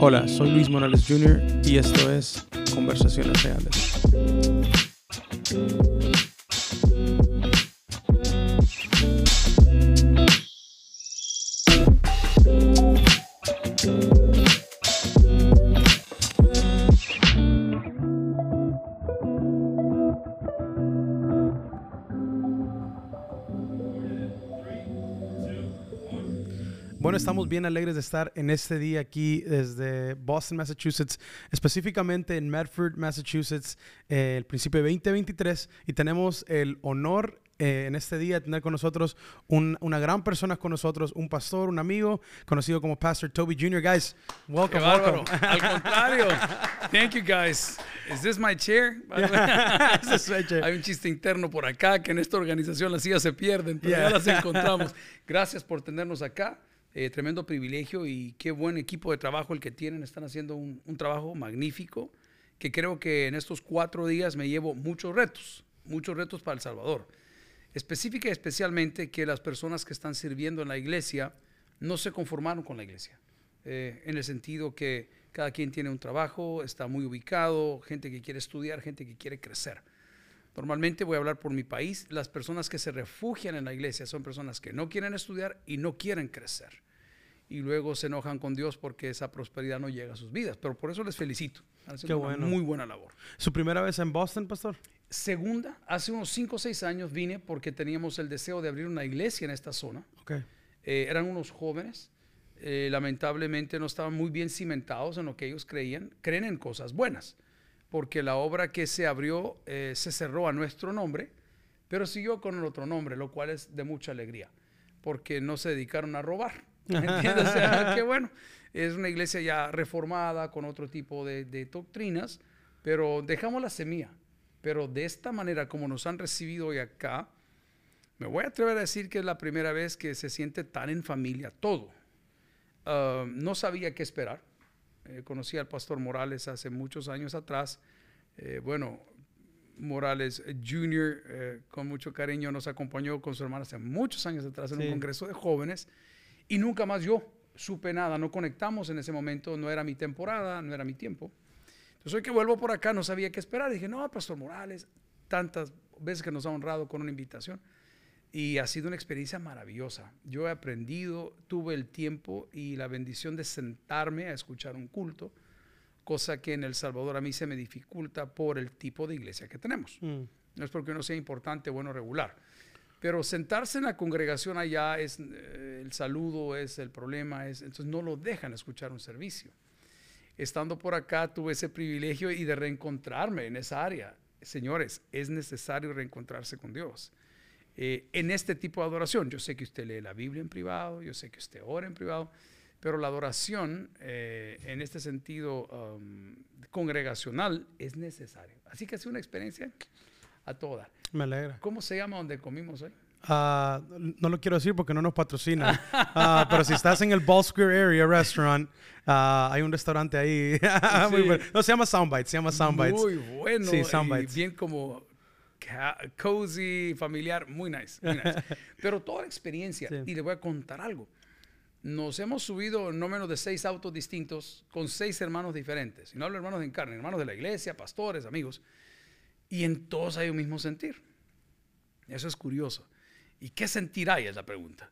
Hola, soy Luis Morales Jr. y esto es Conversaciones Reales. Estamos bien alegres de estar en este día aquí desde Boston, Massachusetts, específicamente en Medford, Massachusetts, eh, el principio de 2023. Y tenemos el honor eh, en este día de tener con nosotros un- una gran persona con nosotros, un pastor, un amigo, conocido como Pastor Toby Jr. Guys, welcome, welcome. Al contrario. Thank you guys. Is this my chair? Ese es su chair. Hay un chiste interno por acá que en esta organización las sillas se pierden, pero Yeah. ya las encontramos. Gracias por tenernos acá. Eh, tremendo privilegio y qué buen equipo de trabajo el que tienen. Están haciendo un, trabajo magnífico que creo que en estos cuatro días me llevo muchos retos, muchos retos para El Salvador. Específica y especialmente que las personas que están sirviendo en la iglesia no se conformaron con la iglesia. Eh, en el sentido que cada quien tiene un trabajo, está muy ubicado, gente que quiere estudiar, gente que quiere crecer. Normalmente voy a hablar por mi país, las personas que se refugian en la iglesia son personas que no quieren estudiar y no quieren crecer. Y luego se enojan con Dios porque esa prosperidad no llega a sus vidas. Pero por eso les felicito. Qué una bueno. muy buena labor. ¿Su primera vez en Boston, pastor? Segunda, hace unos 5 o 6 años vine porque teníamos el deseo de abrir una iglesia en esta zona. Ok. Eh, eran unos jóvenes, eh, lamentablemente no estaban muy bien cimentados en lo que ellos creían, creen en cosas buenas, porque la obra que se abrió eh, se cerró a nuestro nombre, pero siguió con el otro nombre, lo cual es de mucha alegría, porque no se dedicaron a robar. O sea, qué bueno. Es una iglesia ya reformada, con otro tipo de, de doctrinas, pero dejamos la semilla. Pero de esta manera, como nos han recibido hoy acá, me voy a atrever a decir que es la primera vez que se siente tan en familia todo. Ah, no sabía qué esperar. Eh, conocí al pastor Morales hace muchos años atrás. Eh, bueno, Morales eh, Jr., eh, con mucho cariño, nos acompañó con su hermana hace muchos años atrás en Sí. un congreso de jóvenes y nunca más yo supe nada, no conectamos en ese momento, no era mi temporada, no era mi tiempo. Entonces hoy que vuelvo por acá no sabía qué esperar. Dije, no, Pastor Morales, tantas veces que nos ha honrado con una invitación. Y ha sido una experiencia maravillosa. Yo he aprendido, tuve el tiempo y la bendición de sentarme a escuchar un culto, cosa que en El Salvador a mí se me dificulta por el tipo de iglesia que tenemos. Mm. No es porque no sea importante, bueno, regular. Pero sentarse en la congregación allá es eh, el saludo, es el problema, es, entonces no lo dejan escuchar un servicio. Estando por acá tuve ese privilegio y de reencontrarme en esa área. Señores, es necesario reencontrarse con Dios. Eh, en este tipo de adoración, yo sé que usted lee la Biblia en privado, yo sé que usted ora en privado, pero la adoración eh, en este sentido um, congregacional es necesario. Así que ha sido una experiencia a toda. Me alegra. ¿Cómo se llama donde comimos hoy? Ah, no lo quiero decir porque no nos patrocinan. Ah, pero si estás en el Ball Square Area Restaurant, ah, hay un restaurante ahí. Muy Sí. bueno. No, se llama Soundbites. Se llama Soundbites. Muy bueno. Sí, y Soundbites. bien como cozy, familiar, muy nice, muy nice. Pero toda la experiencia, Sí. y le voy a contar algo. Nos hemos subido no menos de seis autos distintos con seis hermanos diferentes. Y no hablo de hermanos en carne, hermanos de la iglesia, pastores, amigos. Y en todos hay un mismo sentir. Eso es curioso. ¿Y qué sentir hay? Es la pregunta.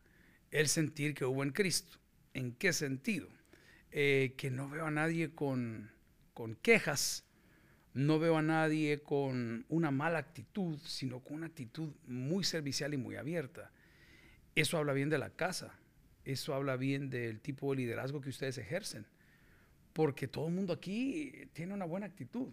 El sentir que hubo en Cristo. ¿En qué sentido? Eh, que no veo a nadie con, con quejas, no veo a nadie con una mala actitud, sino con una actitud muy servicial y muy abierta. Eso habla bien de la casa, eso habla bien del tipo de liderazgo que ustedes ejercen, porque todo el mundo aquí tiene una buena actitud.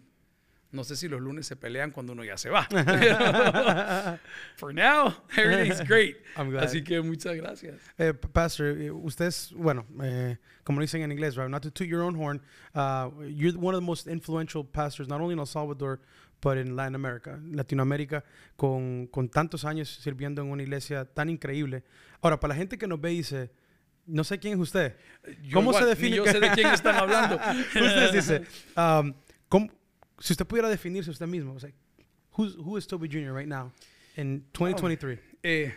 No sé si los lunes se pelean cuando uno ya se va. For now, everything's great. I'm glad. Así que muchas gracias. Eh, Pastor, eh, usted es, bueno, eh, como dicen en inglés, right? Not to toot your own horn, uh, you're one of the most influential pastors, not only in El Salvador, but in Latin America, Latinoamérica, con, con tantos años sirviendo en una iglesia tan increíble. Ahora, para la gente que nos ve y dice, no sé quién es usted. Yo ¿Cómo igual, se define? yo sé de quién están hablando. usted dice, um, ¿cómo- si usted pudiera definirse usted mismo, o sea, who's, who is Toby Jr. right now in 2023? Eh,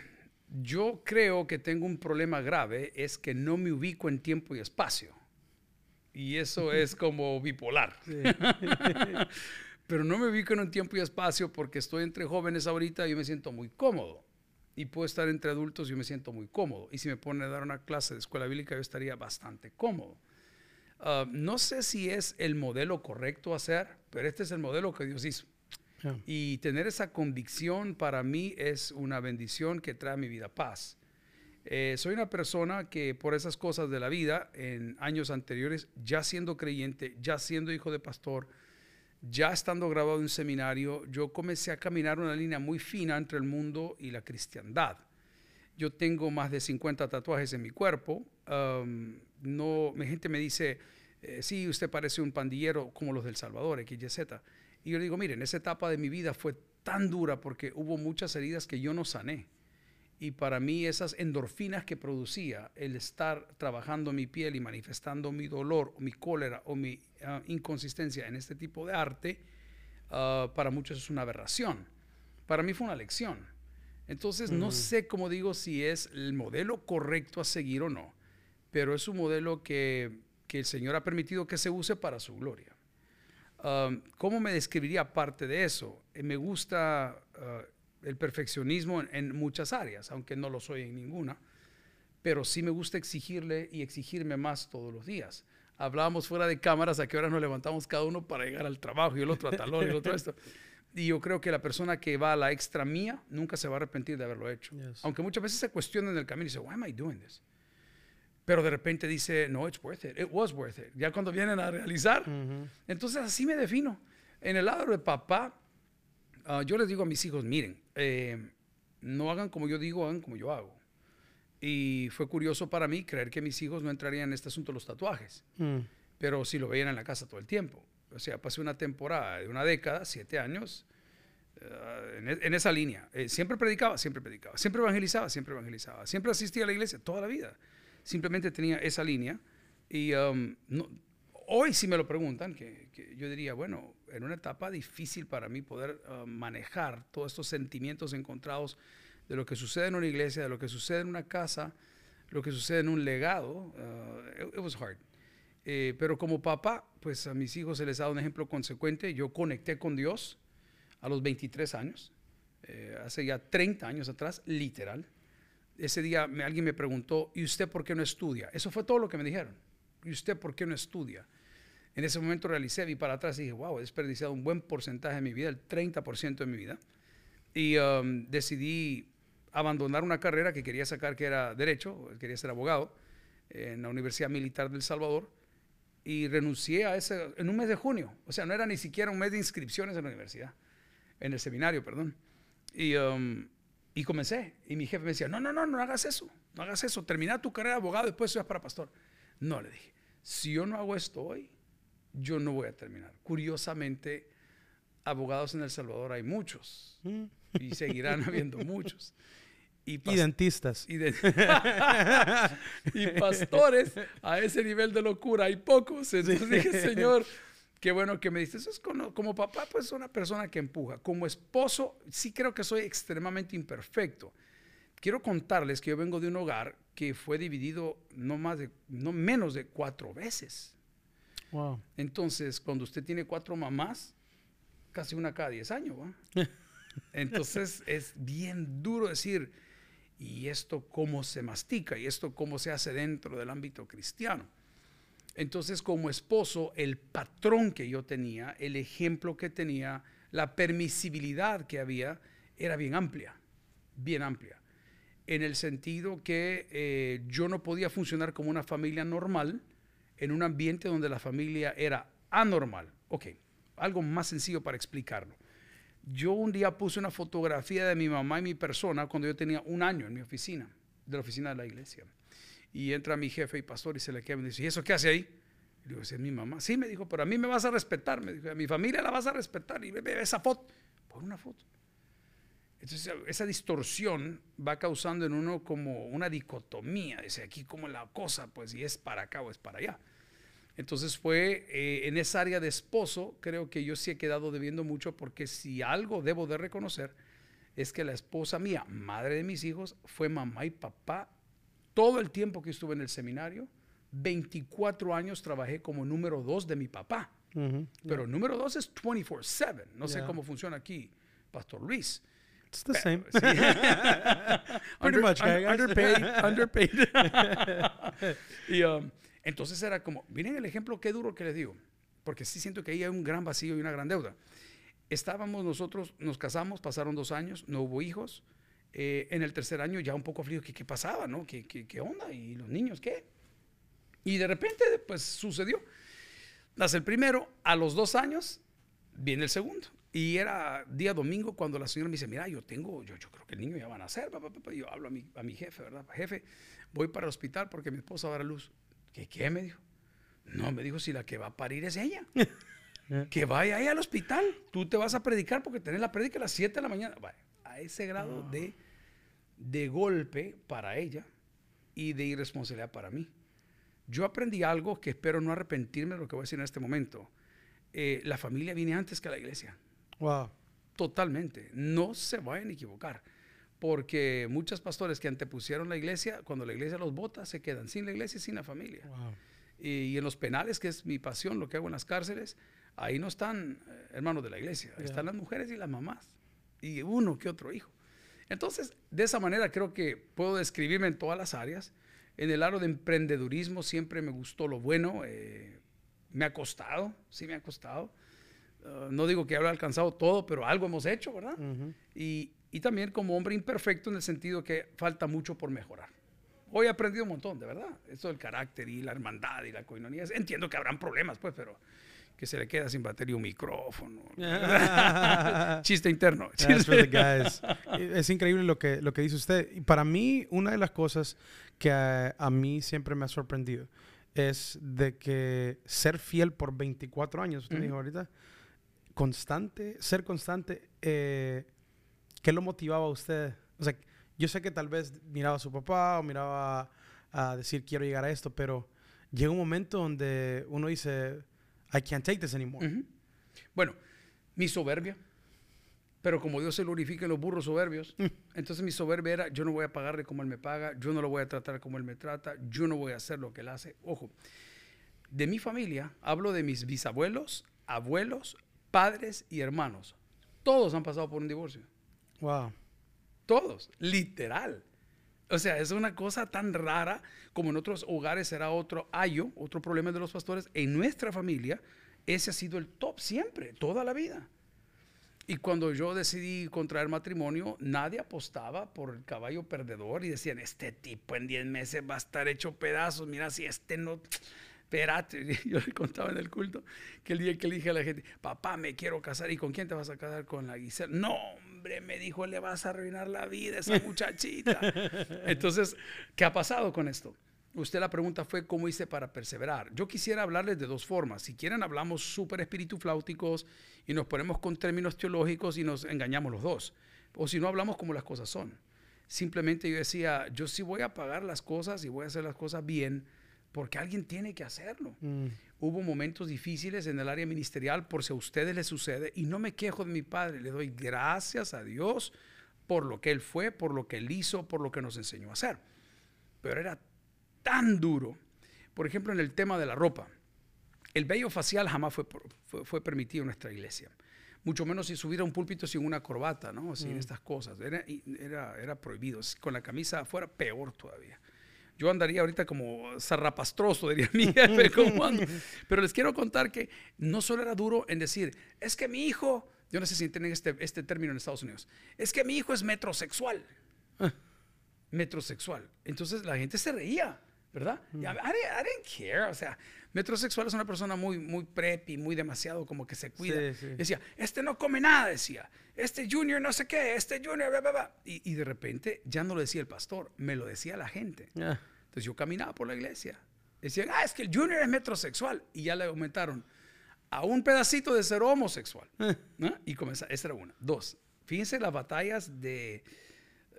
Yo creo que tengo un problema grave, es que no me ubico en tiempo y espacio. Y eso es como bipolar. Pero no me ubico en un tiempo y espacio porque estoy entre jóvenes ahorita y yo me siento muy cómodo. Y puedo estar entre adultos y yo me siento muy cómodo. Y si me ponen a dar una clase de escuela bíblica, yo estaría bastante cómodo. Ah, no sé si es el modelo correcto a hacer, pero este es el modelo que Dios hizo. Y tener esa convicción para mí es una bendición que trae a mi vida paz. Eh, soy una persona que por esas cosas de la vida, en años anteriores, ya siendo creyente, ya siendo hijo de pastor, ya estando grabado en un seminario, yo comencé a caminar una línea muy fina entre el mundo y la cristiandad. Yo tengo más de 50 tatuajes en mi cuerpo. No, mi gente me dice, eh, sí, usted parece un pandillero como los del Salvador, XYZ. Y yo digo, miren, esa etapa de mi vida fue tan dura porque hubo muchas heridas que yo no sané. Y para mí esas endorfinas que producía el estar trabajando mi piel y manifestando mi dolor o mi cólera o mi ah, inconsistencia en este tipo de arte, ah, para muchos es una aberración. Para mí fue una lección. Entonces no sé, cómo digo, si es el modelo correcto a seguir o no, pero es un modelo que, que el Señor ha permitido que se use para su gloria. ¿Cómo me describiría parte de eso? Eh, me gusta ah, el perfeccionismo en, muchas áreas, aunque no lo soy en ninguna, pero sí me gusta exigirle y exigirme más todos los días. Hablábamos fuera de cámaras a qué hora nos levantamos cada uno para llegar al trabajo y el otro a tal hora y el otro a esto. Y yo creo que la persona que va a la extra mía nunca se va a arrepentir de haberlo hecho. Aunque muchas veces se cuestiona en el camino y dice, why am I doing this? Pero de repente dice, no, it's worth it, it was worth it. Ya cuando vienen a realizar. Entonces así me defino. En el lado de papá, ah, yo les digo a mis hijos, miren, eh, no hagan como yo digo, hagan como yo hago. Y fue curioso para mí creer que mis hijos no entrarían en este asunto de los tatuajes, mm. pero si lo veían en la casa todo el tiempo. O sea, pasé una temporada de una década, siete años, ah, en, e, en, esa línea. Eh, siempre predicaba, siempre predicaba, siempre evangelizaba, siempre evangelizaba, siempre asistía a la iglesia toda la vida simplemente tenía esa línea. Y um, hoy si me lo preguntan, que, yo diría, bueno, en una etapa difícil para mí poder uh, manejar todos estos sentimientos encontrados de lo que sucede en una iglesia, de lo que sucede en una casa, lo que sucede en un legado, uh, it, was hard. Eh, pero como papá, pues a mis hijos se les ha dado un ejemplo consecuente. Yo conecté con Dios a los 23 años, eh, hace ya 30 años atrás, literal ese día alguien me preguntó, ¿y usted por qué no estudia? Eso fue todo lo que me dijeron. ¿Y usted por qué no estudia? En ese momento realicé, vi para atrás y dije, wow, he desperdiciado un buen porcentaje de mi vida, el 30% de mi vida. Y um, decidí abandonar una carrera que quería sacar, que era derecho, quería ser abogado, en la Universidad Militar del Salvador. Y renuncié a ese en un mes de junio. O sea, no era ni siquiera un mes de inscripciones en la universidad, en el seminario, perdón. Y um, y comencé. Y mi jefe me decía, no, no, no, no hagas eso. No hagas eso. Termina tu carrera de abogado, después seas para pastor. No, le dije, si yo no hago esto hoy, yo no voy a terminar. Curiosamente, abogados en El Salvador hay muchos. Y seguirán habiendo muchos. Y, dentistas. Y, y, pastores a ese nivel de locura hay pocos. Entonces dije, Señor, Qué bueno que me dices. Es como, como, papá, pues una persona que empuja. Como esposo, sí creo que soy extremadamente imperfecto. Quiero contarles que yo vengo de un hogar que fue dividido no, más de, no menos de cuatro veces. Wow. Entonces, cuando usted tiene cuatro mamás, casi una cada diez años. Entonces, es bien duro decir, ¿y esto cómo se mastica? ¿Y esto cómo se hace dentro del ámbito cristiano? Entonces, como esposo, el patrón que yo tenía, el ejemplo que tenía, la permisibilidad que había, era bien amplia, bien amplia. En el sentido que eh, yo no podía funcionar como una familia normal en un ambiente donde la familia era anormal. Ok, algo más sencillo para explicarlo. Yo un día puse una fotografía de mi mamá y mi persona cuando yo tenía un año en mi oficina, de la oficina de la iglesia. Y entra mi jefe y pastor y se le queda y dice, ¿y eso qué hace ahí? Y le digo, es mi mamá. Sí, me dijo, pero a mí me vas a respetar. Me dijo, a mi familia la vas a respetar. Y ve, esa foto. Por una foto. Entonces, esa distorsión va causando en uno como una dicotomía. Dice, aquí como la cosa, pues, y es para acá o es para allá. Entonces fue eh, en esa área de esposo, creo que yo sí he quedado debiendo mucho porque si algo debo de reconocer es que la esposa mía, madre de mis hijos, fue mamá y papá todo el tiempo que estuve en el seminario. 24 años trabajé como número dos de mi papá. Pero número dos es 24/7. No sé cómo funciona aquí, Pastor Luis. It's the same. Pretty much, underpaid, underpaid. y um, entonces era como, miren el ejemplo qué duro que les digo, porque sí siento que ahí hay un gran vacío y una gran deuda. Estábamos nosotros, nos casamos, pasaron dos años, no hubo hijos. Eh, en el tercer año ya un poco frío, ¿qué, qué pasaba? ¿no? ¿Qué, ¿Qué, qué, onda? ¿Y los niños qué? Y de repente, pues sucedió. Nace el primero, a los dos años viene el segundo. Y era día domingo cuando la señora me dice, mira, yo tengo, yo, yo creo que el niño ya va a nacer. Papá, papá. Yo hablo a mi, a mi jefe, ¿verdad? Jefe, voy para el hospital porque mi esposa va a dar a luz. ¿Qué, qué? Me dijo. No, me dijo, si la que va a parir es ella. que vaya ahí al hospital. Tú te vas a predicar porque tenés la predica a las 7 de la mañana. A ese grado de, de golpe para ella y de irresponsabilidad para mí. Yo aprendí algo que espero no arrepentirme de lo que voy a decir en este momento. Eh, la familia viene antes que la iglesia. Wow. Totalmente. No se vayan a equivocar. Porque muchos pastores que antepusieron la iglesia, cuando la iglesia los vota, se quedan sin la iglesia y sin la familia. Wow. Y, y, en los penales, que es mi pasión, lo que hago en las cárceles, ahí no están eh, hermanos de la iglesia, yeah. están las mujeres y las mamás. Y uno que otro hijo. Entonces, de esa manera creo que puedo describirme en todas las áreas. En el aro de emprendedurismo siempre me gustó lo bueno. Eh, me ha costado, sí me ha costado. Uh, no digo que haya alcanzado todo, pero algo hemos hecho, ¿verdad? Uh -huh. y, y, también como hombre imperfecto en el sentido que falta mucho por mejorar. Hoy he aprendido un montón, de verdad. Esto del carácter y la hermandad y la coinonía. Entiendo que habrán problemas, pues, pero que se le queda sin batería un micrófono. Chiste interno. es increíble lo que, lo que dice usted. Y para mí, una de las cosas que a, a mí siempre me ha sorprendido es de que ser fiel por 24 años, usted uh -huh. dijo ahorita, constante, ser constante, eh, ¿qué lo motivaba a usted? O sea, yo sé que tal vez miraba a su papá o miraba a decir quiero llegar a esto, pero llega un momento donde uno dice, I can't take this anymore. Uh -huh. Bueno, mi soberbia, pero como Dios se glorifica en los burros soberbios, entonces mi soberbia era, yo no voy a pagarle como Él me paga, yo no lo voy a tratar como Él me trata, yo no voy a hacer lo que Él hace. Ojo, de mi familia hablo de mis bisabuelos, abuelos, padres y hermanos. Todos han pasado por un divorcio. Wow. Todos, literal. O sea, es una cosa tan rara como en otros hogares será otro ayo, otro problema de los pastores. En nuestra familia, ese ha sido el top siempre, toda la vida. Y cuando yo decidí contraer matrimonio, nadie apostaba por el caballo perdedor y decían, este tipo en 10 meses va a estar hecho pedazos, mira si este no... Espérate, yo le contaba en el culto que el día que le dije a la gente, papá, me quiero casar, ¿y con quién te vas a casar? Con la Gisela. No, hombre, me dijo, le vas a arruinar la vida a esa muchachita. Entonces, ¿qué ha pasado con esto? Usted la pregunta fue cómo hice para perseverar. Yo quisiera hablarles de dos formas. Si quieren, hablamos súper espíritu flauticos y nos ponemos con términos teológicos y nos engañamos los dos. O si no, hablamos como las cosas son. Simplemente yo decía, yo sí voy a pagar las cosas y voy a hacer las cosas bien porque alguien tiene que hacerlo. Mm. Hubo momentos difíciles en el área ministerial por si a ustedes les sucede y no me quejo de mi padre, le doy gracias a Dios por lo que él fue, por lo que él hizo, por lo que nos enseñó a hacer. Pero era tan duro. Por ejemplo, en el tema de la ropa. El vello facial jamás fue, fue, fue permitido en nuestra iglesia. Mucho menos si subiera a un púlpito sin una corbata, ¿no? Sin mm. estas cosas. Era, era, era prohibido. Con la camisa afuera, peor todavía. Yo andaría ahorita como zarrapastroso, diría mi jefe, como ando. Pero les quiero contar que no solo era duro en decir, es que mi hijo, yo no sé si tienen este, este término en Estados Unidos, es que mi hijo es metrosexual. Ah. Metrosexual. Entonces la gente se reía, ¿verdad? Mm. I, I, I, didn't care. O sea, metrosexual es una persona muy, muy preppy, muy demasiado como que se cuida. Sí, sí. Decía, este no come nada, decía. Este junior no sé qué, este junior, bla, bla, bla. Y, y, de repente ya no lo decía el pastor, me lo decía la gente. Yeah. Entonces yo caminaba por la iglesia. Decían, ah, es que el junior es metrosexual. Y ya le aumentaron a un pedacito de ser homosexual. ¿no? Y comenzó, esa era una. Dos, fíjense las batallas de,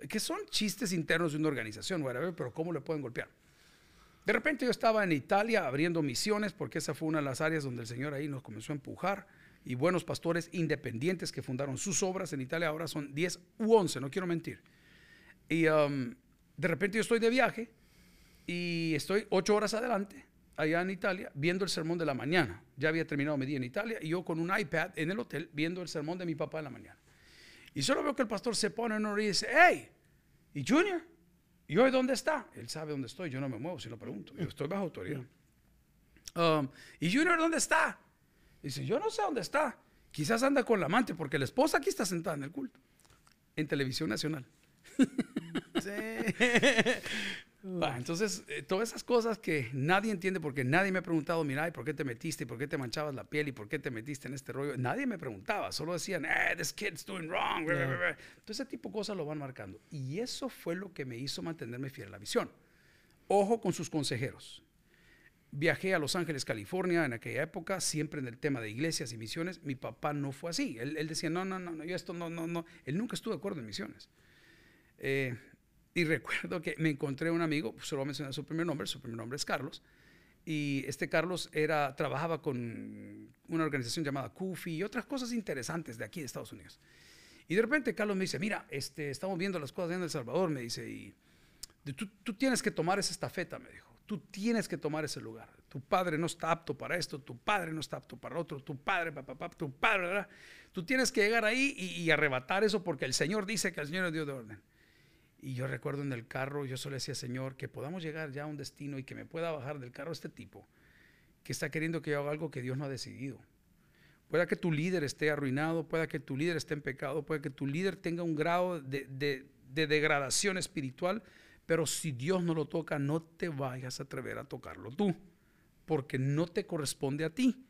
que son chistes internos de una organización, whatever, pero cómo le pueden golpear. De repente yo estaba en Italia abriendo misiones, porque esa fue una de las áreas donde el Señor ahí nos comenzó a empujar. y buenos pastores independientes que fundaron sus obras en Italia, ahora son 10 u 11, no quiero mentir. Y um, de repente yo estoy de viaje y estoy ocho horas adelante, allá en Italia, viendo el sermón de la mañana. Ya había terminado mi día en Italia y yo con un iPad en el hotel viendo el sermón de mi papá en la mañana. Y solo veo que el pastor se pone en una y dice, hey, ¿y Junior? ¿Y hoy dónde está? Él sabe dónde estoy, yo no me muevo si lo pregunto. Yo estoy bajo autoridad. Um, ¿Y Junior dónde está? Dice, yo no sé dónde está. Quizás anda con la amante porque la esposa aquí está sentada en el culto, en televisión nacional. Sí. Entonces, eh, todas esas cosas que nadie entiende porque nadie me ha preguntado, mira, ¿y por qué te metiste? ¿Y por qué te manchabas la piel? ¿Y por qué te metiste en este rollo? Nadie me preguntaba, solo decían, eh, this kid's doing wrong. Entonces, ese tipo de cosas lo van marcando. Y eso fue lo que me hizo mantenerme fiel a la visión. Ojo con sus consejeros. Viajé a Los Ángeles, California en aquella época, siempre en el tema de iglesias y misiones. Mi papá no fue así. Él, decía, no, no, no, yo esto no, no, no. Él nunca estuvo de acuerdo en misiones. Eh, y recuerdo que me encontré un amigo, pues, solo mencionar su primer nombre, su primer nombre es Carlos. Y este Carlos era, trabajaba con una organización llamada CUFI y otras cosas interesantes de aquí de Estados Unidos. Y de repente Carlos me dice, mira, este, estamos viendo las cosas en El Salvador, me dice, y tú, tú tienes que tomar esa estafeta, me dijo. Tú tienes que tomar ese lugar. Tu padre no está apto para esto, tu padre no está apto para otro, tu padre, papá, tu padre, ¿verdad? Tú tienes que llegar ahí y, arrebatar eso porque el Señor dice que el Señor es Dios de orden. Y yo recuerdo en el carro, yo solo decía, Señor, que podamos llegar ya a un destino y que me pueda bajar del carro este tipo que está queriendo que yo haga algo que Dios no ha decidido. Pueda que tu líder esté arruinado, pueda que tu líder esté en pecado, pueda que tu líder tenga un grado de, de degradación espiritual pero si Dios no lo toca, no te vayas a atrever a tocarlo tú, porque no te corresponde a ti.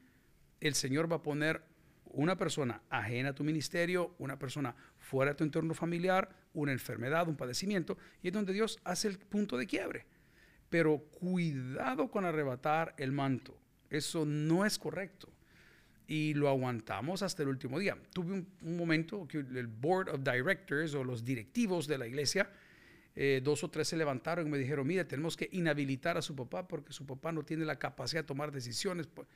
El Señor va a poner una persona ajena a tu ministerio, una persona fuera de tu entorno familiar, una enfermedad, un padecimiento, y es donde Dios hace el punto de quiebre. Pero cuidado con arrebatar el manto. Eso no es correcto. Y lo aguantamos hasta el último día. Tuve un, momento que el Board of Directors o los directivos de la iglesia eh, dos o tres se levantaron y me dijeron, mire, tenemos que inhabilitar a su papá porque su papá no tiene la capacidad de tomar decisiones. Pues,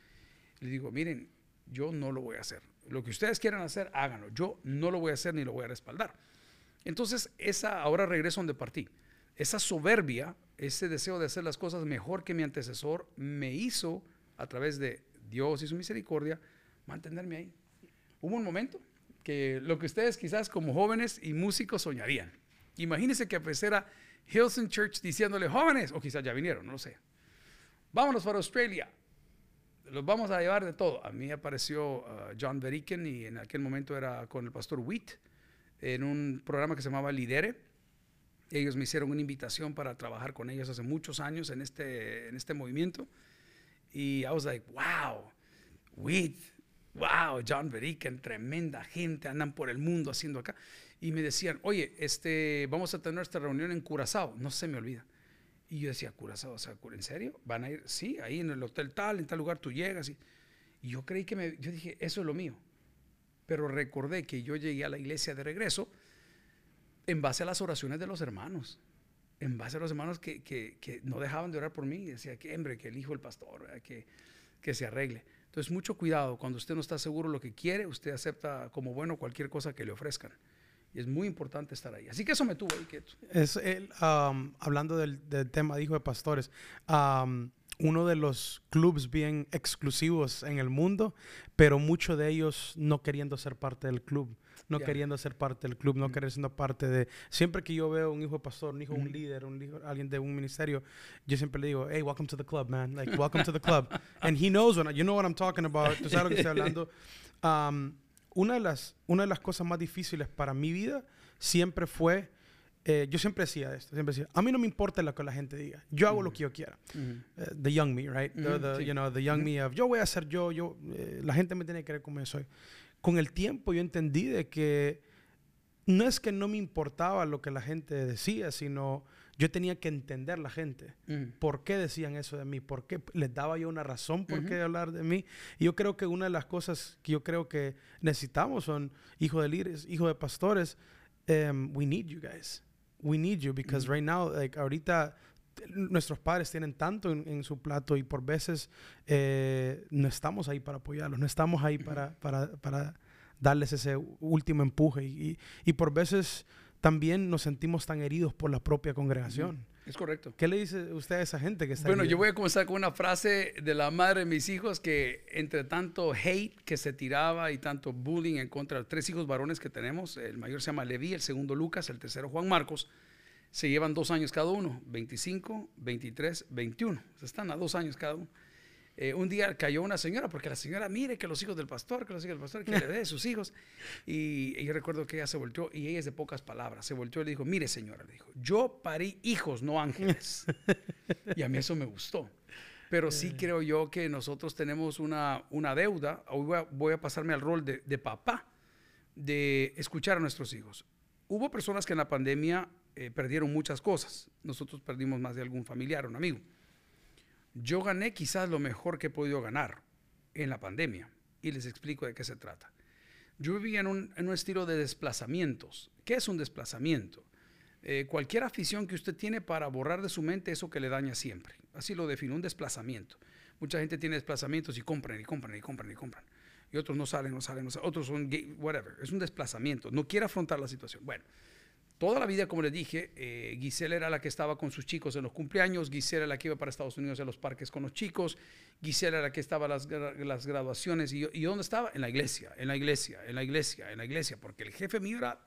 le digo, miren, yo no lo voy a hacer. Lo que ustedes quieran hacer, háganlo. Yo no lo voy a hacer ni lo voy a respaldar. Entonces, esa, ahora regreso donde partí. Esa soberbia, ese deseo de hacer las cosas mejor que mi antecesor, me hizo, a través de Dios y su misericordia, mantenerme ahí. Hubo un momento que lo que ustedes quizás como jóvenes y músicos soñarían Imagínense que apareciera Hilson Church diciéndole, jóvenes, o quizás ya vinieron, no lo sé. Vámonos para Australia. Los vamos a llevar de todo. A mí apareció uh, John Beriken y en aquel momento era con el pastor Witt en un programa que se llamaba Lidere. Ellos me hicieron una invitación para trabajar con ellos hace muchos años en este, en este movimiento. Y I was like, wow, Witt, wow, John Beriken, tremenda gente, andan por el mundo haciendo acá y me decían, oye, este, vamos a tener nuestra reunión en Curazao, no se me olvida. Y yo decía, Curazao, o sea, ¿en serio? ¿Van a ir? Sí, ahí en el hotel tal, en tal lugar tú llegas. Y, yo creí que me, yo dije, eso es lo mío. Pero recordé que yo llegué a la iglesia de regreso en base a las oraciones de los hermanos. En base a los hermanos que, que, que no dejaban de orar por mí. Decía que, hombre, que el hijo del pastor, que, que se arregle. Entonces, mucho cuidado. Cuando usted no está seguro lo que quiere, usted acepta como bueno cualquier cosa que le ofrezcan. Y es muy importante estar ahí. Así que eso me tuvo ahí quieto. Es el, hablando del, tema de hijo de pastores, uno de los clubes bien exclusivos en el mundo, pero muchos de ellos no queriendo ser parte del club. No queriendo ser parte del club, no queriendo ser parte de... Siempre que yo veo un hijo de pastor, un hijo, un líder, un hijo, alguien de un ministerio, yo siempre le digo, hey, welcome to the club, man. Like, welcome to the club. And he knows, when you know what I'm talking about. Tú sabes lo que estoy hablando una de las, una de las cosas más difíciles para mi vida siempre fue, eh, yo siempre decía esto, siempre decía, a mí no me importa lo que la gente diga, yo hago lo que yo quiera. Eh, the young me, right? the, you know, the young me of, yo voy a ser yo, yo, eh, la gente me tiene que creer como yo soy. Con el tiempo yo entendí de que no es que no me importaba lo que la gente decía, sino yo tenía que entender la gente. Mm. ¿Por qué decían eso de mí? ¿Por qué les daba yo una razón por qué hablar de mí? Y yo creo que una de las cosas que yo creo que necesitamos son hijos de líderes, hijos de pastores. Um, we need you guys. We need you because mm. right now, like ahorita nuestros padres tienen tanto en, su plato y por veces eh, no estamos ahí para apoyarlos, no estamos ahí para, para, para darles ese último empuje y, y, por veces también nos sentimos tan heridos por la propia congregación. Es correcto. ¿Qué le dice usted a esa gente que está Bueno, yo voy a comenzar con una frase de la madre de mis hijos que entre tanto hate que se tiraba y tanto bullying en contra de tres hijos varones que tenemos, el mayor se llama Levi, el segundo Lucas, el tercero Juan Marcos, se llevan dos años cada uno, 25, 23, 21. están a dos años cada uno. Eh, un día cayó una señora, porque la señora mire que los hijos del pastor, que los hijos del pastor, que le dé sus hijos. Y, yo recuerdo que ella se volteó, y ella es de pocas palabras, se volteó y le dijo, mire señora, le dijo, yo parí hijos, no ángeles. y a mí eso me gustó. Pero sí eh. creo yo que nosotros tenemos una, una deuda, hoy voy a, pasarme al rol de, de, papá, de escuchar a nuestros hijos. Hubo personas que en la pandemia eh, perdieron muchas cosas. Nosotros perdimos más de algún familiar, un amigo yo gané quizás lo mejor que he podido ganar en la pandemia y les explico de qué se trata. Yo vivía en un, estilo de desplazamientos. ¿Qué es un desplazamiento? Eh, cualquier afición que usted tiene para borrar de su mente eso que le daña siempre. Así lo defino, un desplazamiento. Mucha gente tiene desplazamientos y compran y compran y compran y compran. Y otros no salen, no salen, no salen. Otros son gay, whatever. Es un desplazamiento. No quiere afrontar la situación. Bueno, Toda la vida, como les dije, eh, Giselle era la que estaba con sus chicos en los cumpleaños, Giselle era la que iba para Estados Unidos a los parques con los chicos, Giselle era la que estaba las, las graduaciones. Y, ¿Y dónde estaba? En la iglesia, en la iglesia, en la iglesia, en la iglesia, porque el jefe mío era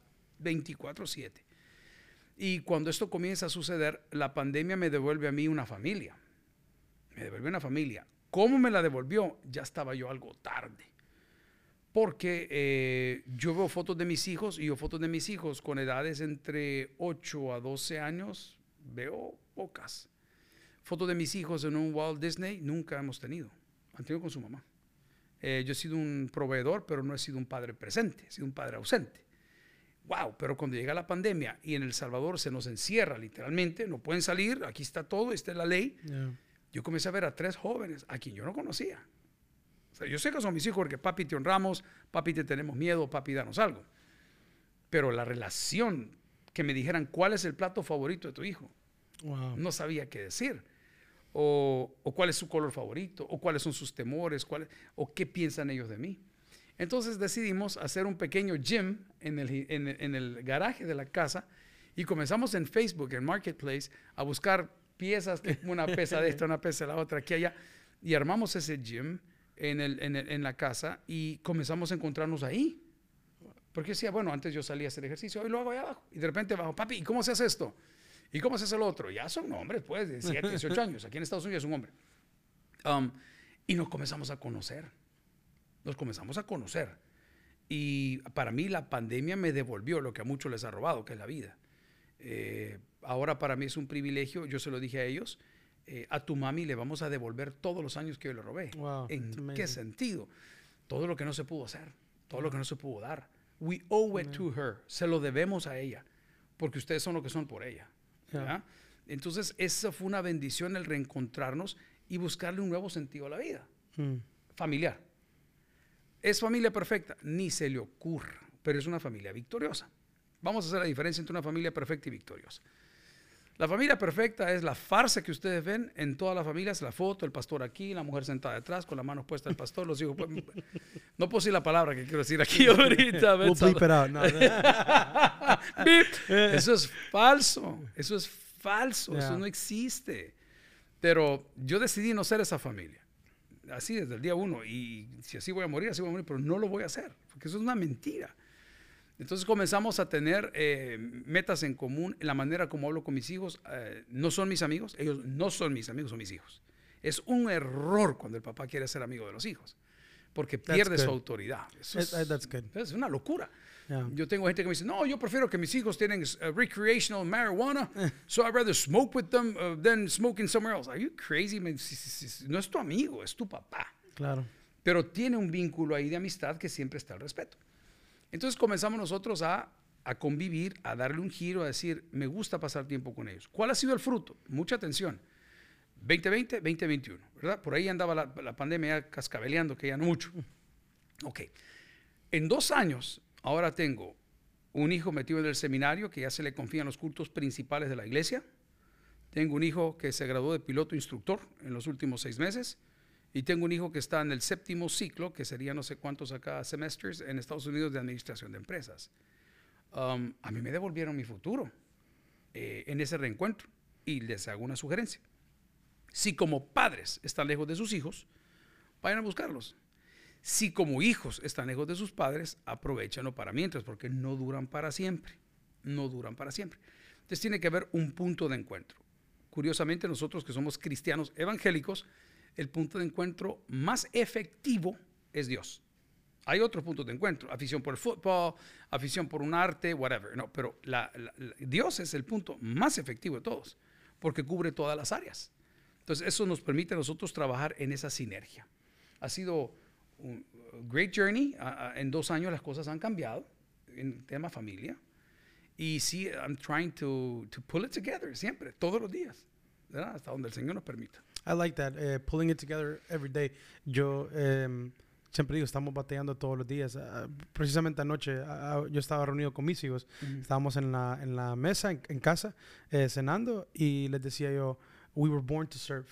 24/7. Y cuando esto comienza a suceder, la pandemia me devuelve a mí una familia. Me devuelve una familia. ¿Cómo me la devolvió? Ya estaba yo algo tarde porque eh, yo veo fotos de mis hijos y yo fotos de mis hijos con edades entre 8 a 12 años, veo pocas. Fotos de mis hijos en un Walt Disney nunca hemos tenido. Han tenido con su mamá. Eh, yo he sido un proveedor, pero no he sido un padre presente, he sido un padre ausente. Wow, pero cuando llega la pandemia y en El Salvador se nos encierra literalmente, no pueden salir, aquí está todo, esta es la ley. Yo comencé a ver a tres jóvenes a quien yo no conocía yo sé que son mis hijos porque papi te honramos, papi te tenemos miedo, papi danos algo. Pero la relación, que me dijeran cuál es el plato favorito de tu hijo, no sabía qué decir. O, cuál es su color favorito, o cuáles son sus temores, o qué piensan ellos de mí. Entonces decidimos hacer un pequeño gym en el, en el garaje de la casa y comenzamos en Facebook, en Marketplace, a buscar piezas, una pesa de esta, una pesa de la otra, aquí allá, y armamos ese gym en, el, en, en, la casa y comenzamos a encontrarnos ahí. Porque decía, bueno, antes yo salía a hacer ejercicio, hoy lo hago allá abajo. Y de repente bajo, papi, ¿y cómo se hace esto? ¿Y cómo se hace el otro? Ya son hombres, pues, de 7, 18 años. Aquí en Estados Unidos es un hombre. Um, y nos comenzamos a conocer. Nos comenzamos a conocer. Y para mí la pandemia me devolvió lo que a muchos les ha robado, que es la vida. Eh, ahora para mí es un privilegio, yo se lo dije a ellos, eh, a tu mami le vamos a devolver todos los años que yo le robé. ¿En qué sentido? Todo lo que no se pudo hacer, todo lo que no se pudo dar. We owe it to her. Se lo debemos a ella, porque ustedes son lo que son por ella. Entonces, esa fue una bendición el reencontrarnos y buscarle un nuevo sentido a la vida. Mm. Familiar. ¿Es familia perfecta? Ni se le ocurra, pero es una familia victoriosa. Vamos a hacer la diferencia entre una familia perfecta y victoriosa. La familia perfecta es la farsa que ustedes ven en todas las familias, la foto, el pastor aquí, la mujer sentada detrás con la mano puesta el pastor, los hijos. Pues, no puedo decir la palabra que quiero decir aquí ahorita. We'll bleep it out. eso es falso, eso es falso, eso no existe. Pero yo decidí no ser esa familia. Así desde el día uno. Y si así voy a morir, así voy a morir, pero no lo voy a hacer, porque eso es una mentira. Entonces comenzamos a tener eh, metas en común, la manera como hablo con mis hijos. Eh, no son mis amigos, ellos no son mis amigos, son mis hijos. Es un error cuando el papá quiere ser amigo de los hijos, porque pierde su autoridad. Eso es, una locura. Yo tengo gente que me dice, no, yo prefiero que mis hijos tienen uh, recreational marijuana, so I'd rather smoke with them uh, than smoking somewhere else. Are you crazy? No es tu amigo, es tu papá. Claro. Pero tiene un vínculo ahí de amistad que siempre está al respeto. Entonces comenzamos nosotros a, convivir, a darle un giro, a decir, me gusta pasar tiempo con ellos. ¿Cuál ha sido el fruto? Mucha atención. 2020, 2021, ¿verdad? Por ahí andaba la, pandemia cascabeleando, que ya no mucho. Ok. En dos años, ahora tengo un hijo metido en el seminario que ya se le confían los cultos principales de la iglesia. Tengo un hijo que se graduó de piloto instructor en los últimos seis meses. Y tengo un hijo que está en el séptimo ciclo, que sería no sé cuántos acá semestres en Estados Unidos de administración de empresas. Um, a mí me devolvieron mi futuro eh, en ese reencuentro. Y les hago una sugerencia. Si como padres están lejos de sus hijos, vayan a buscarlos. Si como hijos están lejos de sus padres, aprovechenlo para mientras, porque no duran para siempre. No duran para siempre. Entonces tiene que haber un punto de encuentro. Curiosamente, nosotros que somos cristianos evangélicos, el punto de encuentro más efectivo es Dios. Hay otros puntos de encuentro, afición por el fútbol, afición por un arte, whatever. Pero Dios es el punto más efectivo de todos, porque cubre todas las áreas. Entonces, eso nos permite a nosotros trabajar en esa sinergia. Ha sido un great journey. en dos años las cosas han cambiado en tema familia. Y sí, I'm trying to, to pull it together siempre, todos los días, hasta donde el Señor nos permita. I like that, uh, pulling it together every day. Yo um, siempre digo, estamos bateando todos los días. Uh, precisamente anoche uh, yo estaba reunido con mis hijos, estábamos en la, en la mesa en, en casa eh, cenando y les decía yo, we were born to serve.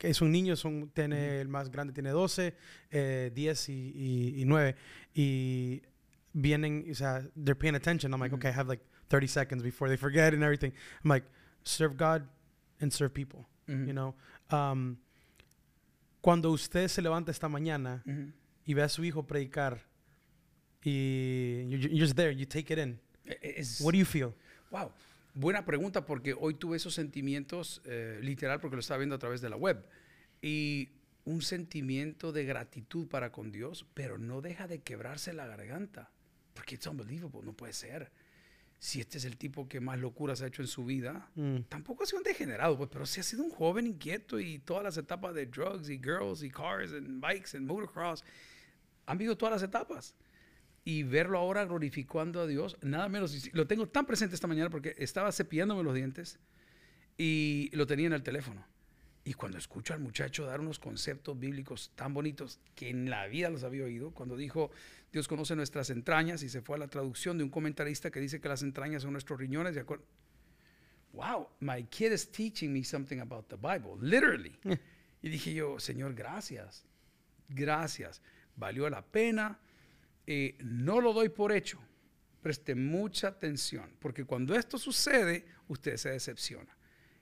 es un niño, son, tiene, el más grande tiene 12, eh, 10 y, y, y, 9. Y vienen, o sea, they're paying attention. I'm like, okay, I have like 30 seconds before they forget and everything. I'm like, serve God and serve people, you know. Um, cuando usted se levanta esta mañana y ve a su hijo predicar y you're, you're just there, you take it in. Es, What do you feel? Wow. Buena pregunta porque hoy tuve esos sentimientos, eh, literal, porque lo estaba viendo a través de la web. Y un sentimiento de gratitud para con Dios, pero no deja de quebrarse la garganta. Porque es unbelievable, no puede ser. Si este es el tipo que más locuras ha hecho en su vida, mm. tampoco ha sido un degenerado, pues, pero sí ha sido un joven inquieto y todas las etapas de drugs y girls y cars and bikes and motocross. Han vivido todas las etapas y verlo ahora glorificando a Dios, nada menos. Lo tengo tan presente esta mañana porque estaba cepillándome los dientes y lo tenía en el teléfono. Y cuando escucho al muchacho dar unos conceptos bíblicos tan bonitos que en la vida los había oído, cuando dijo, Dios conoce nuestras entrañas y se fue a la traducción de un comentarista que dice que las entrañas son nuestros riñones. wow, my kid is teaching me something about the Bible, literally. y dije yo, Señor, gracias, gracias. Valió la pena eh, no lo doy por hecho. Preste mucha atención, porque cuando esto sucede, usted se decepciona.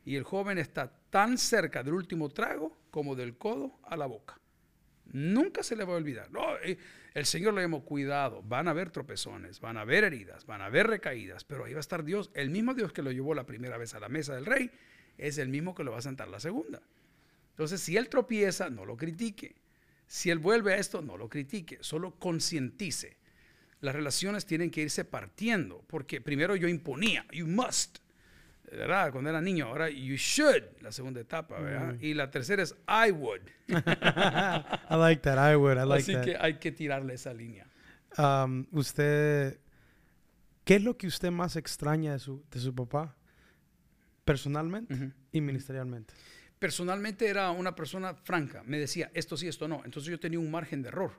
Y el joven está tan cerca del último trago como del codo a la boca. Nunca se le va a olvidar. No, eh, el Señor le hemos cuidado. Van a haber tropezones, van a haber heridas, van a haber recaídas, pero ahí va a estar Dios. El mismo Dios que lo llevó la primera vez a la mesa del rey es el mismo que lo va a sentar la segunda. Entonces, si él tropieza, no lo critique. Si él vuelve a esto, no lo critique, solo concientice. Las relaciones tienen que irse partiendo, porque primero yo imponía, you must, ¿verdad? Cuando era niño, ahora you should, la segunda etapa, ¿verdad? Mm. Y la tercera es I would. I like that, I would, I like Así que hay que tirarle esa línea. Um, usted, ¿qué es lo que usted más extraña de su, de su papá? Personalmente y ministerialmente personalmente era una persona franca, me decía esto sí, esto no. Entonces yo tenía un margen de error.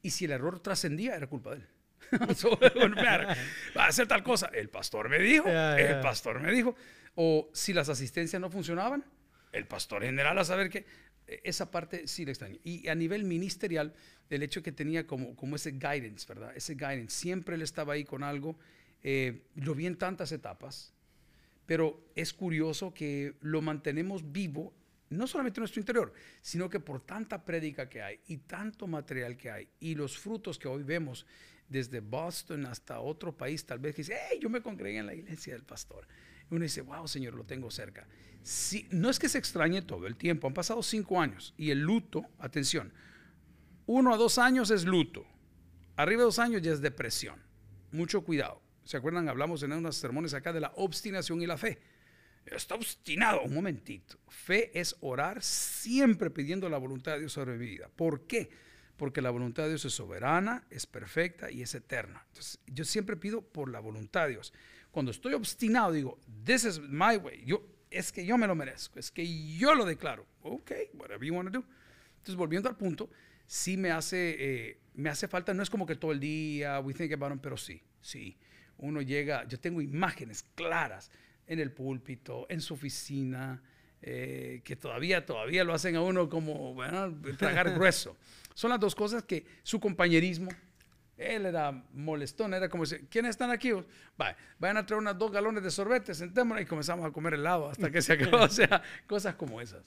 Y si el error trascendía, era culpa de él. va a hacer tal cosa. El pastor me dijo, el pastor me dijo. O si las asistencias no funcionaban, el pastor general a saber que esa parte sí le extraño. Y a nivel ministerial, el hecho que tenía como, como ese guidance, ¿verdad? Ese guidance, siempre él estaba ahí con algo. Eh, lo vi en tantas etapas pero es curioso que lo mantenemos vivo, no solamente en nuestro interior, sino que por tanta prédica que hay y tanto material que hay y los frutos que hoy vemos desde Boston hasta otro país, tal vez que dice, hey, yo me congregué en la iglesia del pastor. Uno dice, wow, Señor, lo tengo cerca. Si, no es que se extrañe todo el tiempo, han pasado cinco años y el luto, atención, uno a dos años es luto, arriba de dos años ya es depresión. Mucho cuidado. ¿Se acuerdan? Hablamos en unos sermones acá de la obstinación y la fe. Está obstinado, un momentito. Fe es orar siempre pidiendo la voluntad de Dios sobre mi vida. ¿Por qué? Porque la voluntad de Dios es soberana, es perfecta y es eterna. Entonces, yo siempre pido por la voluntad de Dios. Cuando estoy obstinado, digo, this is my way. Yo, es que yo me lo merezco, es que yo lo declaro. Ok, whatever you want to do. Entonces, volviendo al punto, sí me hace, eh, me hace falta, no es como que todo el día, we think about them, pero sí, sí uno llega, yo tengo imágenes claras. en el púlpito, en su oficina, eh, que todavía, todavía lo hacen a uno como bueno, tragar grueso. Son las dos cosas que su compañerismo, él era molestón, era como decir, ¿quiénes están aquí? Vaya, vayan a traer unas dos galones de sorbete, sentémonos y comenzamos a comer helado hasta que se acabó. o sea, cosas como esas.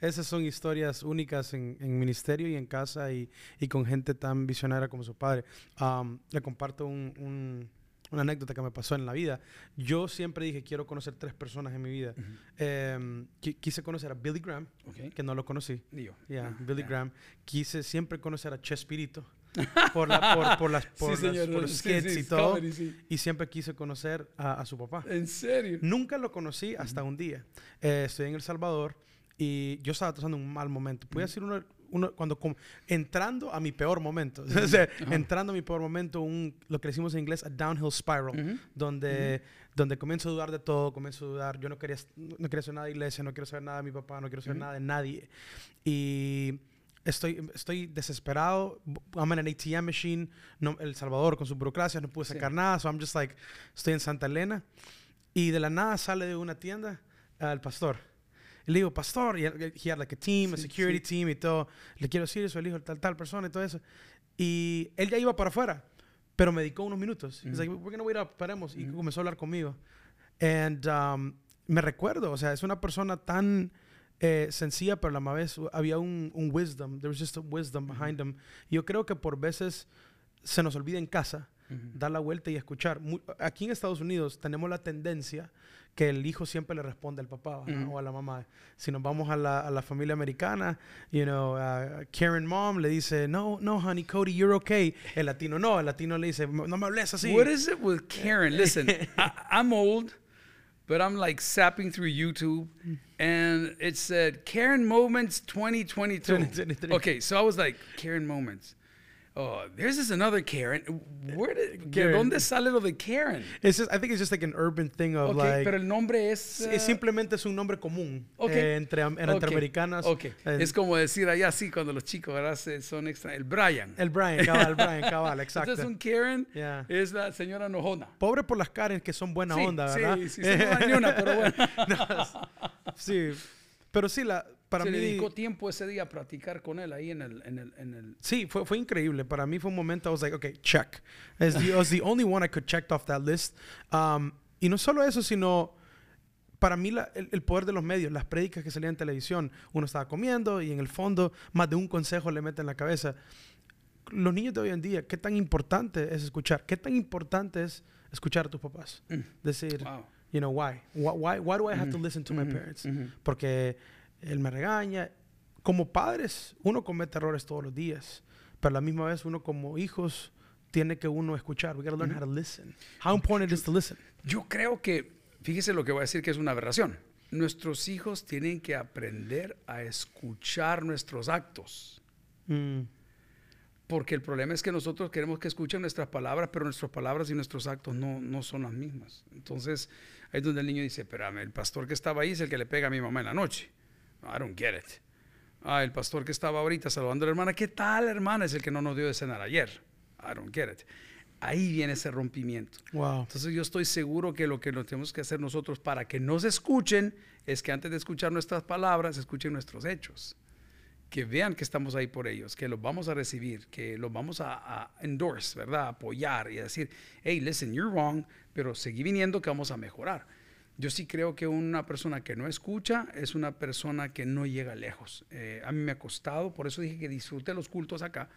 Esas son historias únicas en, en ministerio y en casa y, y, con gente tan visionaria como su padre. Um, le comparto un, un, una anécdota que me pasó en la vida. Yo siempre dije, quiero conocer tres personas en mi vida. Uh -huh. um, quise conocer a Billy Graham, okay. que no lo conocí. Yo. Yeah, Billy yeah. Graham. Quise siempre conocer a Chespirito. por, la, por, por, las, por, sí, las, por los sí, skits sí, y todo. sí. Y siempre quise conocer a, a, su papá. ¿En serio? Nunca lo conocí hasta uh -huh. un día. Eh, estoy en El Salvador y yo estaba pasando un mal momento. Voy a decir uno, uno cuando entrando a mi peor momento, o sea, entrando a mi peor momento, un, lo que decimos en inglés, a downhill spiral, Uh -huh. donde, donde comienzo a dudar de todo, comienzo a dudar, yo no quería, no quería hacer nada de iglesia, no quiero saber nada de mi papá, no quiero saber nada de nadie. Y estoy, estoy desesperado. I'm in an ATM machine. No, El Salvador con sus burocracias no pude sacar Sí. nada. So I'm just like, estoy en Santa Elena. Y de la nada sale de una tienda uh, el pastor. Y le digo, pastor, y él- he had like a team, a Sí, security sí. team y todo. Le quiero decir eso, el hijo de tal, tal persona y todo eso. Y él ya iba para afuera, pero me dedicó unos minutos. He's like, we're gonna wait up, paremos. Y comenzó a hablar conmigo. And um, me recuerdo, o sea, es una persona tan eh, sencilla, pero a la vez había un, un wisdom. There was just a wisdom behind him. Y yo creo que por veces se nos olvida en casa dar la vuelta y escuchar. Aquí en Estados Unidos tenemos la tendencia que el hijo siempre le responde al papá o a la mamá. Si nos vamos a la, a la familia americana, you know, uh, Karen mom le dice, no, no, honey, Cody, you're okay. El latino no, el latino le dice, no me hables así. What is it with Karen? Listen, I, I'm old, but I'm like sapping through YouTube, and it said Karen Moments 2022. 2023. Okay, so I was like, Karen Moments. Oh, there's this another Karen. Where did, ¿De Karen. dónde sale lo de Karen? It's just, I think it's just like an urban thing of Okay, like... pero el nombre es... es uh, simplemente es un nombre común Ok. eh, entre, entre ok, americanas. Eh, Es como decir allá sí cuando los chicos ¿verdad? son extra. El Brian. el Brian, cabal, el Brian, cabal, exacto. Entonces un Karen Yeah. es la señora enojona. Pobre por las Karen que son buena sí, onda, ¿verdad? Sí, sí, sí, no hay ni una, pero bueno. Sí, pero sí, la, para se mí... dedicó tiempo ese día a practicar con él ahí en el... En el, en el Sí, fue, fue increíble. Para mí fue un momento, I was like, okay, check. It's the, it was the only one I could check off that list. Um, y no solo eso, sino para mí la- el, el poder de los medios, las prédicas que salían en televisión, uno estaba comiendo y en el fondo más de un consejo le meten en la cabeza. Los niños de hoy en día, ¿qué tan importante es escuchar? ¿Qué tan importante es escuchar a tus papás? Decir, Wow. you know, why? Why, why, why do I have to Ujú, listen to my ujú, parents? ujú. Porque él me regaña. Como padres, uno comete errores todos los días, pero a la misma vez uno como hijos tiene que uno escuchar. We gotta learn how to listen. How important it is to listen. Yo creo que, fíjese lo que voy a decir que es una aberración. Nuestros hijos tienen que aprender a escuchar nuestros actos. Mm, Porque el problema es que nosotros queremos que escuchen nuestras palabras, pero nuestras palabras y nuestros actos no, no son las mismas. Entonces, ahí es donde el niño dice, espérame, el pastor que estaba ahí es el que le pega a mi mamá en la noche. I don't get it. Ah, el pastor que estaba ahorita saludando a la hermana, ¿qué tal, hermana? Es el que no nos dio de cenar ayer. I don't get it. Ahí viene ese rompimiento. wow. Entonces yo estoy seguro que lo que lo tenemos que hacer nosotros para que nos escuchen es que antes de escuchar nuestras palabras, escuchen nuestros hechos. Que vean que estamos ahí por ellos, que los vamos a recibir, que los vamos a, a endorse, ¿verdad? A apoyar y decir, hey, listen, you're wrong, pero seguí viniendo que vamos a mejorar. Yo sí creo que una persona que no escucha es una persona que no llega lejos. Eh, a mí me ha costado, por eso dije que disfrute los cultos acá,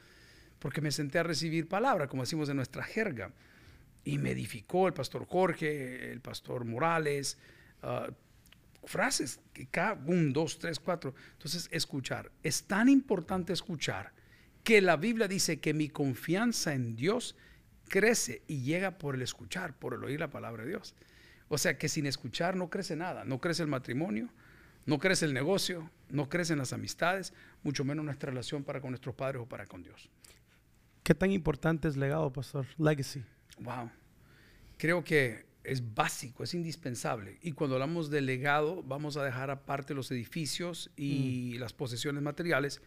porque me senté a recibir palabra, como decimos en nuestra jerga. Y me edificó el pastor Jorge, el pastor Morales, ah, frases, que cada un, dos, tres, cuatro. Entonces, escuchar. Es tan importante escuchar que la Biblia dice que mi confianza en Dios crece y llega por el escuchar, por el oír la palabra de Dios. O sea que sin escuchar no crece nada, no crece el matrimonio, no crece el negocio, no crecen las amistades, mucho menos nuestra relación para con nuestros padres o para con Dios. ¿Qué tan importante es legado, pastor? Legacy. Wow. Creo que es básico, es indispensable. Y cuando hablamos de legado, vamos a dejar aparte los edificios y las posesiones materiales,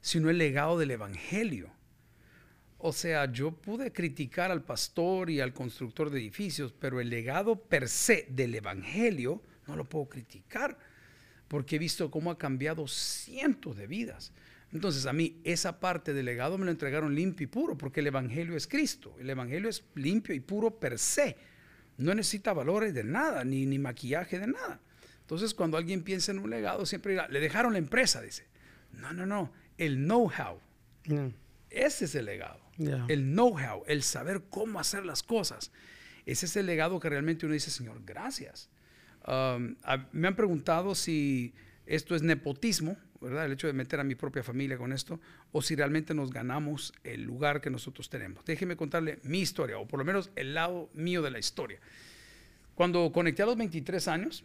sino el legado del Evangelio. O sea, yo pude criticar al pastor y al constructor de edificios, pero el legado per se del Evangelio no lo puedo criticar, porque he visto cómo ha cambiado cientos de vidas. Entonces a mí esa parte del legado me lo entregaron limpio y puro, porque el Evangelio es Cristo. El Evangelio es limpio y puro per se. No necesita valores de nada, ni, ni maquillaje de nada. Entonces cuando alguien piensa en un legado, siempre le dejaron la empresa, dice. No, no, no, el know-how. Ese es el legado. El know-how, el saber cómo hacer las cosas. Ese es el legado que realmente uno dice, Señor, gracias. Um, me han preguntado si esto es nepotismo, ¿verdad? El hecho de meter a mi propia familia con esto, o si realmente nos ganamos el lugar que nosotros tenemos. Déjeme contarle mi historia, o por lo menos el lado mío de la historia. Cuando conecté a los 23 años,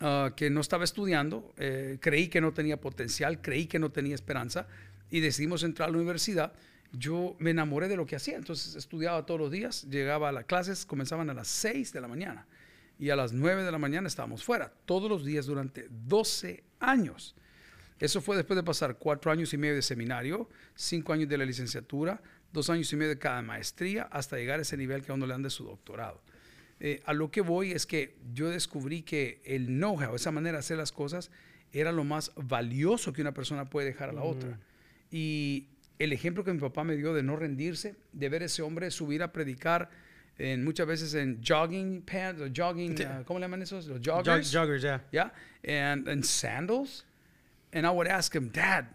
uh, que no estaba estudiando, eh, creí que no tenía potencial, creí que no tenía esperanza, y decidimos entrar a la universidad, yo me enamoré de lo que hacía. Entonces estudiaba todos los días, llegaba a las clases, comenzaban a las 6 de la mañana y a las 9 de la mañana estábamos fuera, todos los días durante 12 años. Eso fue después de pasar cuatro años y medio de seminario, cinco años de la licenciatura, dos años y medio de cada maestría, hasta llegar a ese nivel que a uno le dan de su doctorado. Eh, a lo que voy es que yo descubrí que el know-how, esa manera de hacer las cosas, era lo más valioso que una persona puede dejar a la otra. Y el ejemplo que mi papá me dio de no rendirse, de ver a ese hombre subir a predicar en, muchas veces en jogging pants, o jogging, uh, ¿cómo le llaman esos? Los joggers. joggers, yeah. Yeah, and, and sandals. And I would ask him, Dad,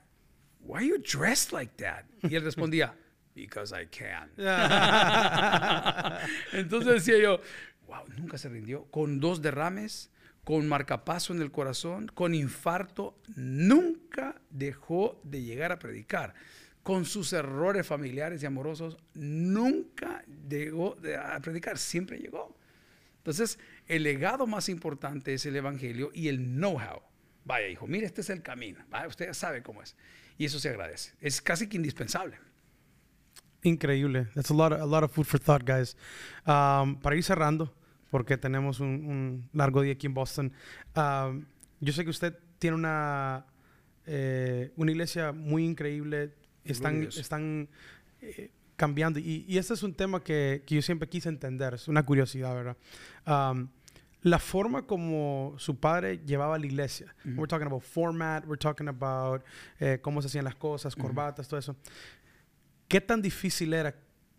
why are you dressed like that? Y él respondía, because I can. Entonces decía yo, wow, nunca se rindió. Con dos derrames, con marcapaso en el corazón, con infarto, nunca dejó de llegar a predicar. Con sus errores familiares y amorosos, nunca llegó a predicar, siempre llegó. Entonces, el legado más importante es el Evangelio y el know-how. Vaya, hijo, mire, este es el camino. Vaya, usted sabe cómo es. Y eso se agradece. Es casi que indispensable. Increíble. That's a lot of, a lot of food for thought, guys. Um, para ir cerrando, porque tenemos un, largo día aquí en Boston. Um, yo sé que usted tiene una, eh, una iglesia muy increíble. Están, están eh, cambiando. Y, y, este es un tema que, que, yo siempre quise entender. Es una curiosidad, ¿verdad? Um, la forma como su padre llevaba la iglesia. We're talking about format, we're talking about eh, cómo se hacían las cosas, corbatas, todo eso. ¿Qué tan difícil era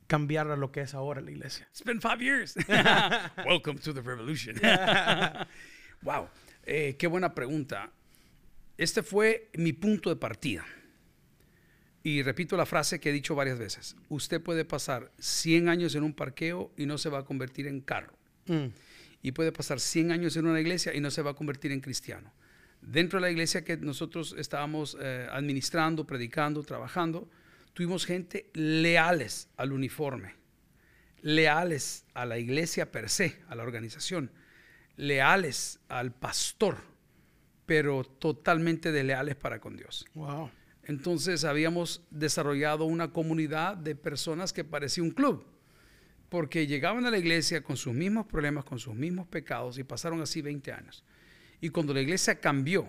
cambiar a lo que es ahora la iglesia? It's been five years. Welcome to the revolution. wow, eh, qué buena pregunta. Este fue mi punto de partida. Y repito la frase que he dicho varias veces. Usted puede pasar 100 años en un parqueo y no se va a convertir en carro. Mm y puede pasar 100 años en una iglesia y no se va a convertir en cristiano. Dentro de la iglesia que nosotros estábamos eh, administrando, predicando, trabajando, tuvimos gente leales al uniforme, leales a la iglesia per se, a la organización, leales al pastor, pero totalmente de leales para con Dios. Wow. Entonces habíamos desarrollado una comunidad de personas que parecía un club porque llegaban a la iglesia con sus mismos problemas, con sus mismos pecados y pasaron así 20 años. Y cuando la iglesia cambió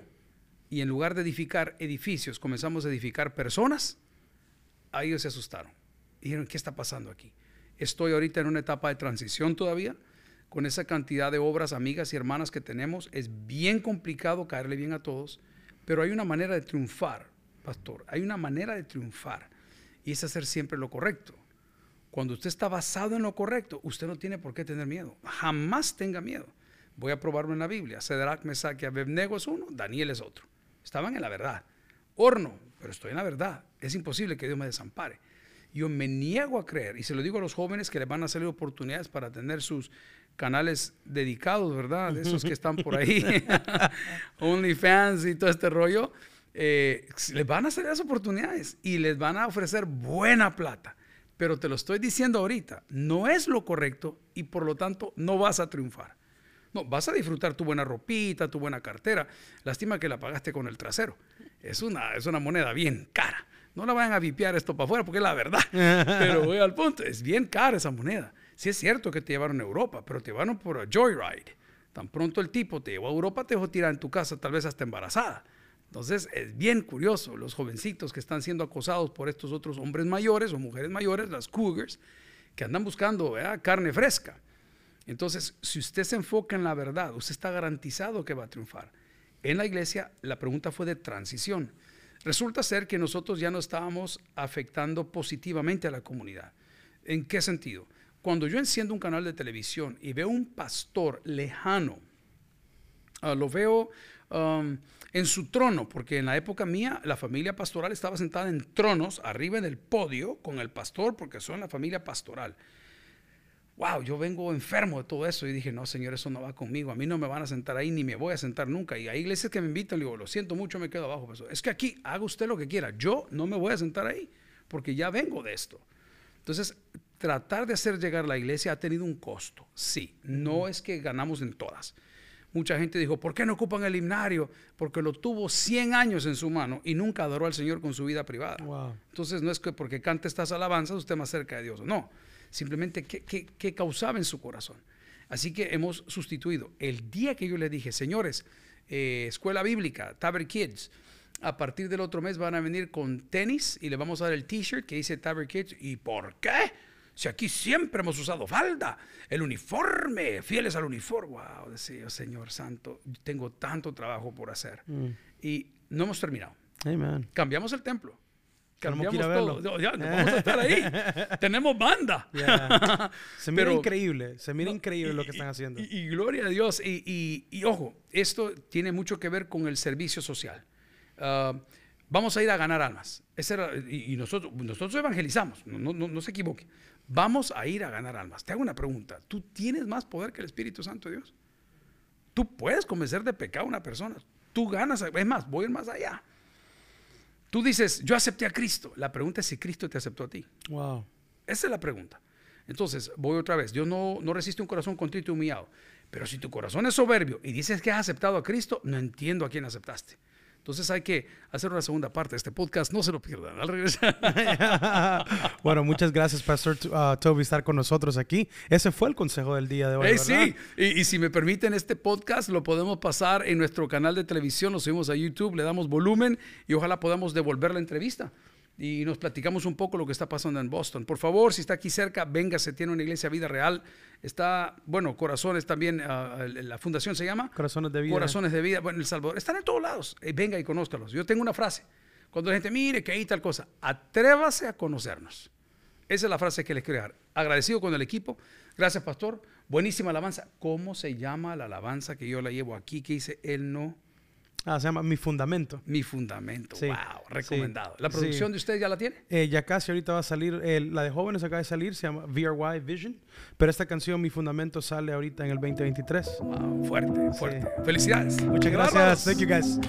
y en lugar de edificar edificios comenzamos a edificar personas, ahí ellos se asustaron. Dijeron, ¿qué está pasando aquí? Estoy ahorita en una etapa de transición todavía. Con esa cantidad de obras, amigas y hermanas que tenemos, es bien complicado caerle bien a todos, pero hay una manera de triunfar, pastor. Hay una manera de triunfar y es hacer siempre lo correcto. Cuando usted está basado en lo correcto, usted no tiene por qué tener miedo. Jamás tenga miedo. Voy a probarlo en la Biblia. Cedrak, Mesaque, Abednego es uno, Daniel es otro. Estaban en la verdad. Horno, pero estoy en la verdad. Es imposible que Dios me desampare. Yo me niego a creer, y se lo digo a los jóvenes que les van a salir oportunidades para tener sus canales dedicados, ¿verdad? De esos que están por ahí, OnlyFans y todo este rollo, eh, les van a salir las oportunidades y les van a ofrecer buena plata pero te lo estoy diciendo ahorita, no es lo correcto y por lo tanto no vas a triunfar. No, vas a disfrutar tu buena ropita, tu buena cartera. Lástima que la pagaste con el trasero. Es una, es una moneda bien cara. No la vayan a vipiar esto para afuera porque es la verdad. Pero voy al punto, es bien cara esa moneda. Sí es cierto que te llevaron a Europa, pero te llevaron por a joyride. Tan pronto el tipo te llevó a Europa, te dejó tirar en tu casa, tal vez hasta embarazada. Entonces, es bien curioso, los jovencitos que están siendo acosados por estos otros hombres mayores o mujeres mayores, las cougars, que andan buscando carne fresca. Entonces, si usted se enfoca en la verdad, usted está garantizado que va a triunfar. En la iglesia, la pregunta fue de transición. Resulta ser que nosotros ya no estábamos afectando positivamente a la comunidad. ¿En qué sentido? Cuando yo enciendo un canal de televisión y veo un pastor lejano, ah, lo veo en su trono, porque en la época mía la familia pastoral estaba sentada en tronos arriba en el podio con el pastor, porque son la familia pastoral wow, yo vengo enfermo de todo eso. Y dije, no, Señor, eso no va conmigo. A mí no me van a sentar ahí ni me voy a sentar nunca. Y hay iglesias que me invitan, le digo, lo siento mucho, me quedo abajo. Es que aquí haga usted lo que quiera. Yo no me voy a sentar ahí porque ya vengo de esto. Entonces, tratar de hacer llegar la iglesia ha tenido un costo. Sí, no es que ganamos en todas. Mucha gente dijo, ¿por qué no ocupan el himnario? Porque lo tuvo 100 años en su mano y nunca adoró al Señor con su vida privada. Entonces no es que porque cante estas alabanzas usted más cerca de Dios. No, simplemente qué, causaba en su corazón. Así que hemos sustituido. El día que yo les dije, señores, eh, escuela bíblica, Taber Kids, a partir del otro mes van a venir con tenis y le vamos a dar el t-shirt que dice Taber Kids. ¿Y por qué? Si aquí siempre hemos usado falda, el uniforme, fieles al uniforme. Wow, decía, Señor Santo, tengo tanto trabajo por hacer. Mm. Y no hemos terminado. Amen. Cambiamos el templo. Cambiamos todo. Ya, vamos a estar ahí. Tenemos banda. Se mira increíble. Se mira increíble lo que están haciendo. Y, gloria a Dios. Y, ojo, esto tiene mucho que ver con el servicio social. Ah, vamos a ir a ganar almas. y, nosotros, nosotros evangelizamos. No, no, no, se equivoque. Vamos a ir a ganar almas. Te hago una pregunta. ¿Tú tienes más poder que el Espíritu Santo de Dios? Tú puedes convencer de pecado a una persona. Tú ganas. Es más, voy a ir más allá. Tú dices, yo acepté a Cristo. La pregunta es si Cristo te aceptó a ti. Wow. Esa es la pregunta. Entonces, voy otra vez. Dios no, no resiste un corazón contrito y humillado. Pero si tu corazón es soberbio y dices que has aceptado a Cristo, no entiendo a quién aceptaste. Entonces hay que hacer una segunda parte de este podcast. No se lo pierdan. Al regresar. bueno, muchas gracias, Pastor uh, Toby, estar con nosotros aquí. Ese fue el consejo del día de hoy. sí, y, si me permiten, este podcast lo podemos pasar en nuestro canal de televisión. Lo subimos a YouTube, le damos volumen y ojalá podamos devolver la entrevista y nos platicamos un poco lo que está pasando en Boston. Por favor, si está aquí cerca, venga, se tiene una iglesia Vida Real. Está, bueno, Corazones también, ah, la fundación se llama. Corazones de Vida. Corazones de Vida, bueno, El Salvador. Están en todos lados. Eh, venga y conózcalos. Yo tengo una frase. Cuando la gente mire que hay tal cosa, atrévase a conocernos. Esa es la frase que les quiero dar. Agradecido con el equipo. Gracias, pastor. Buenísima alabanza. ¿Cómo se llama la alabanza que yo la llevo aquí? Que dice, Él no Ah, se llama Mi Fundamento. Mi Fundamento, wow, recomendado. ¿La producción de usted ya la tiene? Eh, ya casi ahorita va a salir, la de jóvenes acaba de salir, se llama VRY Vision, pero esta canción Mi Fundamento sale ahorita en el 2023. Wow, fuerte, fuerte. Felicidades. Muchas gracias. Thank you guys.